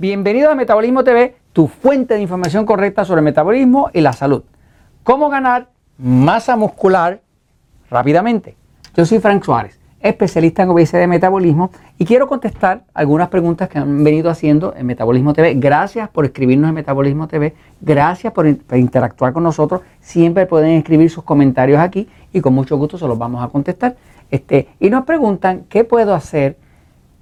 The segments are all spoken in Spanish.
Bienvenido a Metabolismo TV, tu fuente de información correcta sobre el metabolismo y la salud. ¿Cómo ganar masa muscular rápidamente? Yo soy Frank Suárez, especialista en obesidad y metabolismo y quiero contestar algunas preguntas que han venido haciendo en Metabolismo TV. Gracias por escribirnos en Metabolismo TV, gracias por, interactuar con nosotros. Siempre pueden escribir sus comentarios aquí y con mucho gusto se los vamos a contestar. Este, y nos preguntan qué puedo hacer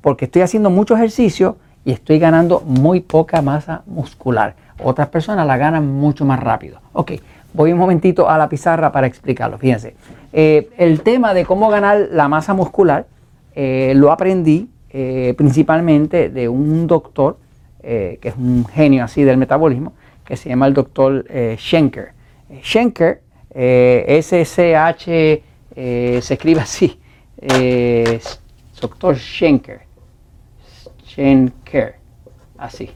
porque estoy haciendo mucho ejercicio y estoy ganando muy poca masa muscular. Otras personas la ganan mucho más rápido. Ok, voy un momentito a la pizarra para explicarlo. Fíjense, eh, el tema de cómo ganar la masa muscular eh, lo aprendí eh, principalmente de un doctor que es un genio así del metabolismo, que se llama el doctor Schenker. Schenker, S-C-H, se escribe así, doctor Schenker. Schenker. Así.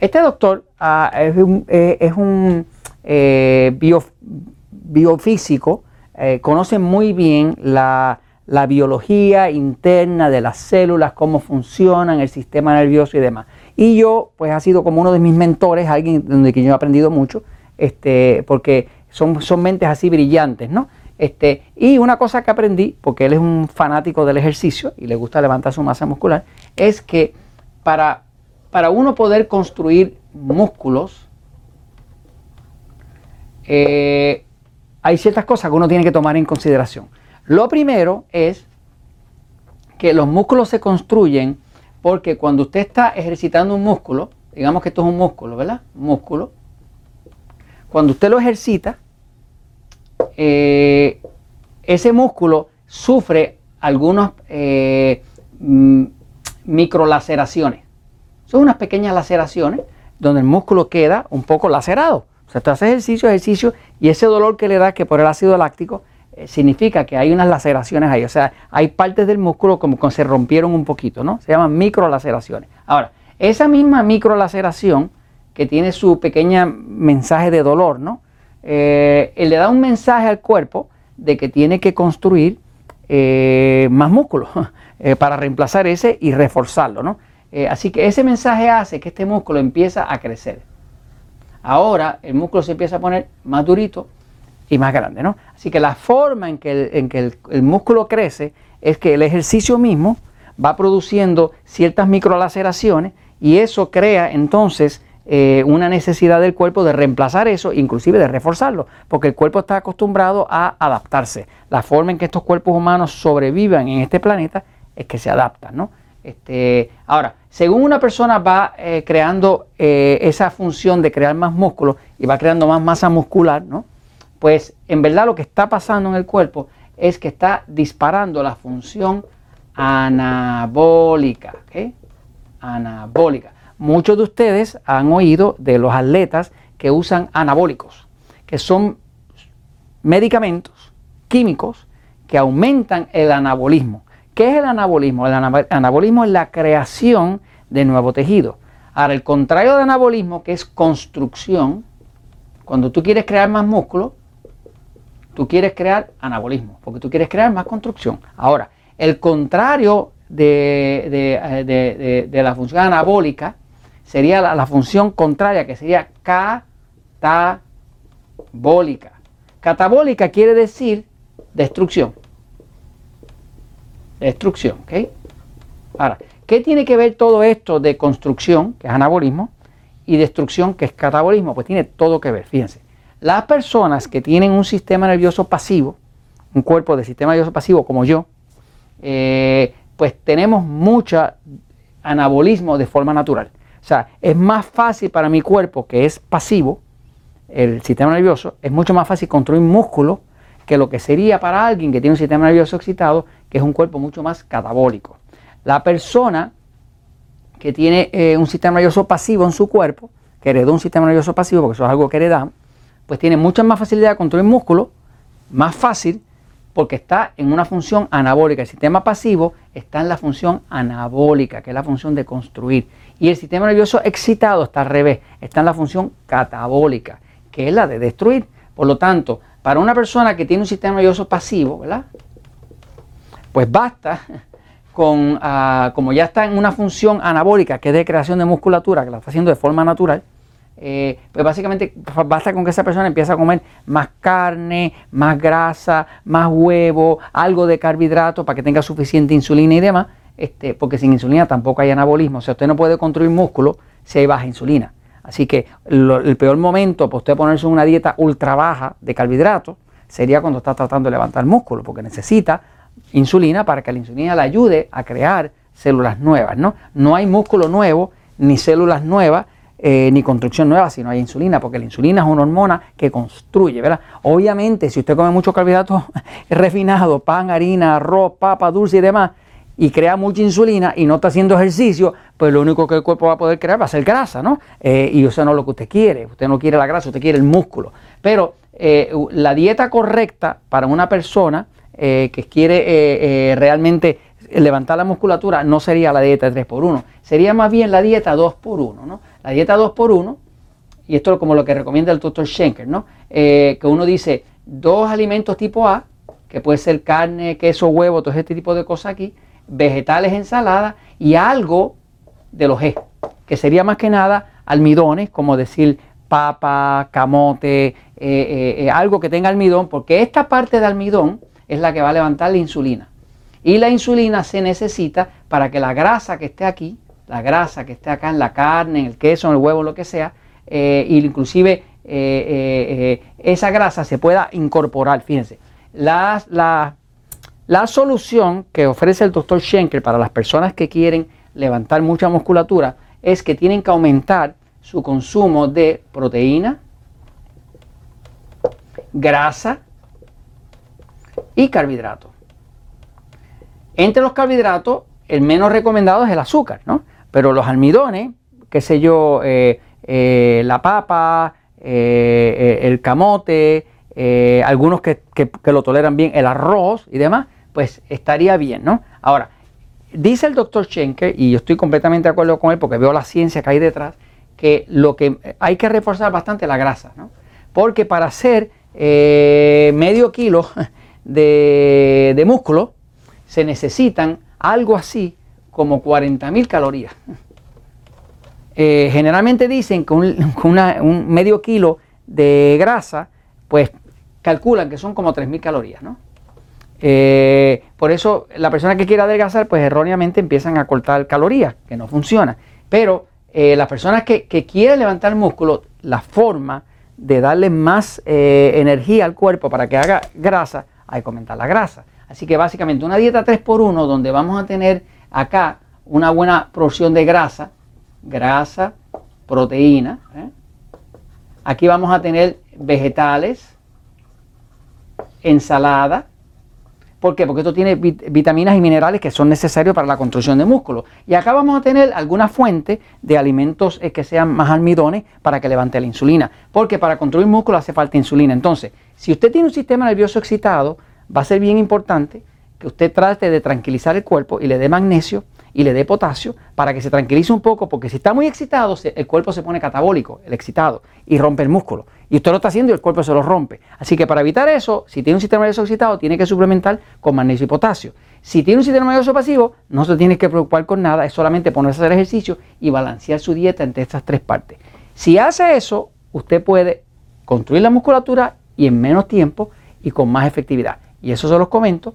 Este doctor ah, es un, eh, eh, biofísico, eh, conoce muy bien la, biología interna de las células, cómo funcionan, el sistema nervioso y demás. Y yo, pues, ha sido como uno de mis mentores, alguien donde yo he aprendido mucho, este, porque son, son mentes así brillantes, ¿no? Este, y una cosa que aprendí, porque él es un fanático del ejercicio y le gusta levantar su masa muscular, es que para, para uno poder construir músculos, eh, hay ciertas cosas que uno tiene que tomar en consideración. Lo primero es que los músculos se construyen porque cuando usted está ejercitando un músculo, digamos que esto es un músculo, ¿verdad? músculo. Cuando usted lo ejercita, eh, ese músculo sufre algunas eh, mm, microlaceraciones. Son unas pequeñas laceraciones donde el músculo queda un poco lacerado. O sea, tú haces ejercicio, ejercicio y ese dolor que le da, que por el ácido láctico, eh, significa que hay unas laceraciones ahí. O sea, hay partes del músculo como que se rompieron un poquito, ¿no? Se llaman microlaceraciones. Ahora, esa misma microlaceración que tiene su pequeña mensaje de dolor, ¿no? Eh, le da un mensaje al cuerpo de que tiene que construir eh, más músculo eh, para reemplazar ese y reforzarlo. ¿no? así que ese mensaje hace que este músculo empieza a crecer. Ahora el músculo se empieza a poner más durito y más grande. ¿no? Así que la forma en que, el, en que el, músculo crece es que el ejercicio mismo va produciendo ciertas microlaceraciones y eso crea entonces eh, una necesidad del cuerpo de reemplazar eso, inclusive de reforzarlo, porque el cuerpo está acostumbrado a adaptarse. La forma en que estos cuerpos humanos sobrevivan en este planeta es que se adaptan, ¿no? Este, ahora, según una persona va eh, creando eh, esa función de crear más músculo y va creando más masa muscular, ¿no? Pues en verdad lo que está pasando en el cuerpo es que está disparando la función anabólica, ¿ok? Anabólica. Muchos de ustedes han oído de los atletas que usan anabólicos, que son medicamentos químicos que aumentan el anabolismo. ¿Qué es el anabolismo? El anabolismo es la creación de nuevo tejido. Ahora, el contrario de anabolismo, que es construcción, cuando tú quieres crear más músculo, tú quieres crear anabolismo, porque tú quieres crear más construcción. Ahora, el contrario de, de, de la función anabólica sería la, función contraria, que sería catabólica. Catabólica quiere decir destrucción. Destrucción, ¿ok? Ahora, ¿qué tiene que ver todo esto de construcción, que es anabolismo, y destrucción, que es catabolismo? Pues tiene todo que ver, fíjense. Las personas que tienen un sistema nervioso pasivo, un cuerpo de sistema nervioso pasivo como yo, eh, pues tenemos mucho anabolismo de forma natural. O sea, es más fácil para mi cuerpo, que es pasivo, el sistema nervioso, es mucho más fácil construir músculo que lo que sería para alguien que tiene un sistema nervioso excitado, que es un cuerpo mucho más catabólico. La persona que tiene eh, un sistema nervioso pasivo en su cuerpo, que heredó un sistema nervioso pasivo, porque eso es algo que heredamos, pues tiene mucha más facilidad de construir músculo, más fácil, porque está en una función anabólica. El sistema pasivo está en la función anabólica, que es la función de construir. Y el sistema nervioso excitado está al revés, está en la función catabólica, que es la de destruir. Por lo tanto, para una persona que tiene un sistema nervioso pasivo, ¿verdad? Pues basta con, ah, como ya está en una función anabólica, que es de creación de musculatura, que la está haciendo de forma natural, eh, pues básicamente basta con que esa persona empiece a comer más carne, más grasa, más huevo, algo de carbohidrato para que tenga suficiente insulina y demás, este, porque sin insulina tampoco hay anabolismo. O sea, usted no puede construir músculo si hay baja insulina. Así que el peor momento para usted ponerse una dieta ultra baja de carbohidratos sería cuando está tratando de levantar músculo, porque necesita insulina para que la insulina le ayude a crear células nuevas. No, no hay músculo nuevo ni células nuevas eh, ni construcción nueva si no hay insulina, porque la insulina es una hormona que construye, ¿verdad? Obviamente, si usted come muchos carbohidratos refinados, pan, harina, arroz, papa, dulce y demás, y crea mucha insulina y no está haciendo ejercicio, pues lo único que el cuerpo va a poder crear va a ser grasa, ¿no? Eh, y eso no lo que usted quiere. Usted no quiere la grasa, usted quiere el músculo. Pero eh, la dieta correcta para una persona que quiere realmente levantar la musculatura no sería la dieta 3x1, sería más bien la dieta 2x1, ¿no? La dieta 2x1, y esto es como lo que recomienda el doctor Schenker, ¿no? Eh, que uno dice dos alimentos tipo A, que puede ser carne, queso, huevo, todo este tipo de cosas aquí, vegetales, ensalada y algo de los G, que sería más que nada almidones, como decir papa, camote, eh, eh, algo que tenga almidón, porque esta parte de almidón es la que va a levantar la insulina. Y la insulina se necesita para que la grasa que esté aquí la grasa que esté acá en la carne, en el queso, en el huevo, lo que sea, e inclusive eh, eh, esa grasa se pueda incorporar. Fíjense, la, la, solución que ofrece el doctor Schenker para las personas que quieren levantar mucha musculatura es que tienen que aumentar su consumo de proteína, grasa y carbohidratos. Entre los carbohidratos, el menos recomendado es el azúcar, ¿no? Pero los almidones, qué sé yo, eh, eh, la papa, eh, el camote, algunos que, lo toleran bien, el arroz y demás, pues estaría bien, ¿no? Ahora, dice el doctor Schenker, y yo estoy completamente de acuerdo con él porque veo la ciencia que hay detrás, que lo que hay que reforzar bastante la grasa, ¿no? Porque para hacer medio kilo de, de músculo se necesitan algo así como 40.000 calorías. Eh, generalmente dicen que un, medio kilo de grasa, pues calculan que son como 3.000 calorías, ¿no? Eh, por eso la persona que quiere adelgazar, pues erróneamente empiezan a cortar calorías, que no funciona. Pero eh, las personas que, que, quieren levantar músculo, la forma de darle más energía al cuerpo para que haga grasa, hay que aumentar la grasa. Así que básicamente una dieta 3x1 donde vamos a tener acá una buena porción de grasa, grasa, proteína. ¿eh? Aquí vamos a tener vegetales, ensalada. ¿Por qué? Porque esto tiene vitaminas y minerales que son necesarios para la construcción de músculo. Y acá vamos a tener alguna fuente de alimentos eh, que sean más almidones para que levante la insulina. Porque para construir músculo hace falta insulina. Entonces, si usted tiene un sistema nervioso excitado, va a ser bien importante usted trate de tranquilizar el cuerpo y le dé magnesio y le dé potasio para que se tranquilice un poco, porque si está muy excitado, el cuerpo se pone catabólico, el excitado, y rompe el músculo. Y usted lo está haciendo y el cuerpo se lo rompe. Así que para evitar eso, si tiene un sistema nervioso excitado, tiene que suplementar con magnesio y potasio. Si tiene un sistema nervioso pasivo, no se tiene que preocupar con nada, es solamente ponerse a hacer ejercicio y balancear su dieta entre estas tres partes. Si hace eso, usted puede construir la musculatura y en menos tiempo y con más efectividad. Y eso se los comento